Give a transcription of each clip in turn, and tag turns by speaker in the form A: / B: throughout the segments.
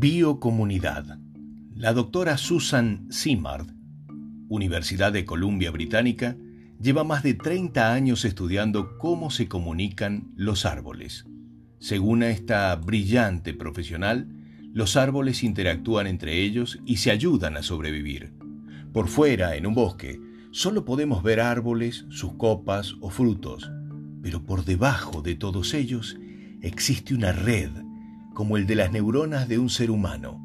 A: Biocomunidad. La doctora Susan Simard, Universidad de Columbia Británica, lleva más de 30 años estudiando cómo se comunican los árboles. Según esta brillante profesional, los árboles interactúan entre ellos y se ayudan a sobrevivir. Por fuera, en un bosque, solo podemos ver árboles, sus copas o frutos, pero por debajo de todos ellos existe una red, como el de las neuronas de un ser humano,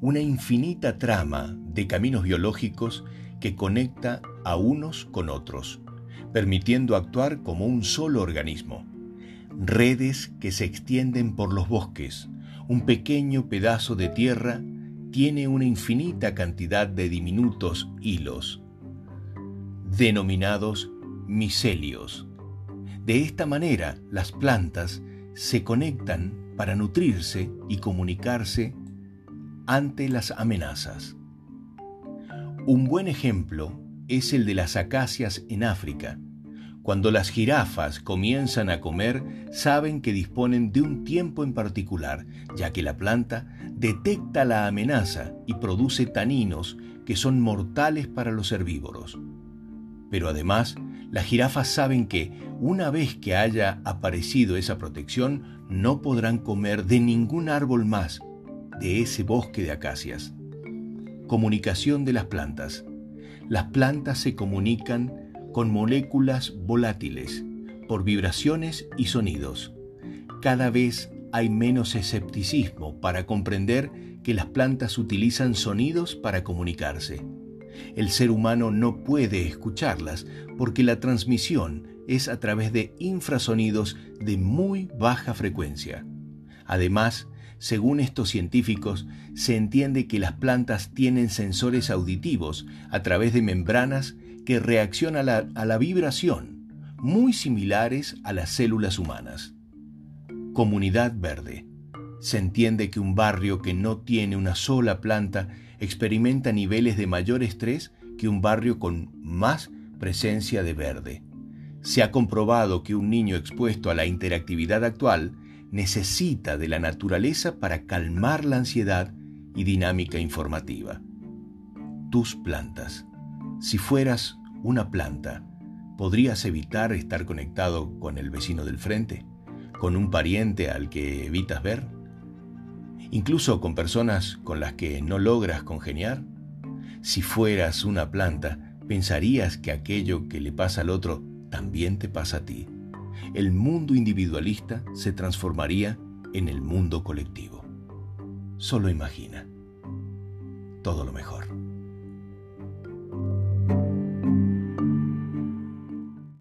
A: una infinita trama de caminos biológicos que conecta a unos con otros, permitiendo actuar como un solo organismo. Redes que se extienden por los bosques. Un pequeño pedazo de tierra tiene una infinita cantidad de diminutos hilos, denominados micelios. De esta manera, las plantas se conectan para nutrirse y comunicarse ante las amenazas. Un buen ejemplo es el de las acacias en África. Cuando las jirafas comienzan a comer, saben que disponen de un tiempo en particular, ya que la planta detecta la amenaza y produce taninos que son mortales para los herbívoros. Pero además, las jirafas saben que, una vez que haya aparecido esa protección, no podrán comer de ningún árbol más de ese bosque de acacias. Comunicación de las plantas. Las plantas se comunican con moléculas volátiles, por vibraciones y sonidos. Cada vez hay menos escepticismo para comprender que las plantas utilizan sonidos para comunicarse. El ser humano no puede escucharlas porque la transmisión es a través de infrasonidos de muy baja frecuencia. Además, según estos científicos, se entiende que las plantas tienen sensores auditivos a través de membranas que reaccionan a la, vibración, muy similares a las células humanas. Comunidad verde. Se entiende que un barrio que no tiene una sola planta experimenta niveles de mayor estrés que un barrio con más presencia de verde. Se ha comprobado que un niño expuesto a la interactividad actual necesita de la naturaleza para calmar la ansiedad y dinámica informativa. Tus plantas. Si fueras una planta, ¿podrías evitar estar conectado con el vecino del frente? ¿Con un pariente al que evitas ver? Incluso con personas con las que no logras congeniar? Si fueras una planta, pensarías que aquello que le pasa al otro también te pasa a ti. El mundo individualista se transformaría en el mundo colectivo. Solo imagina. Todo lo mejor.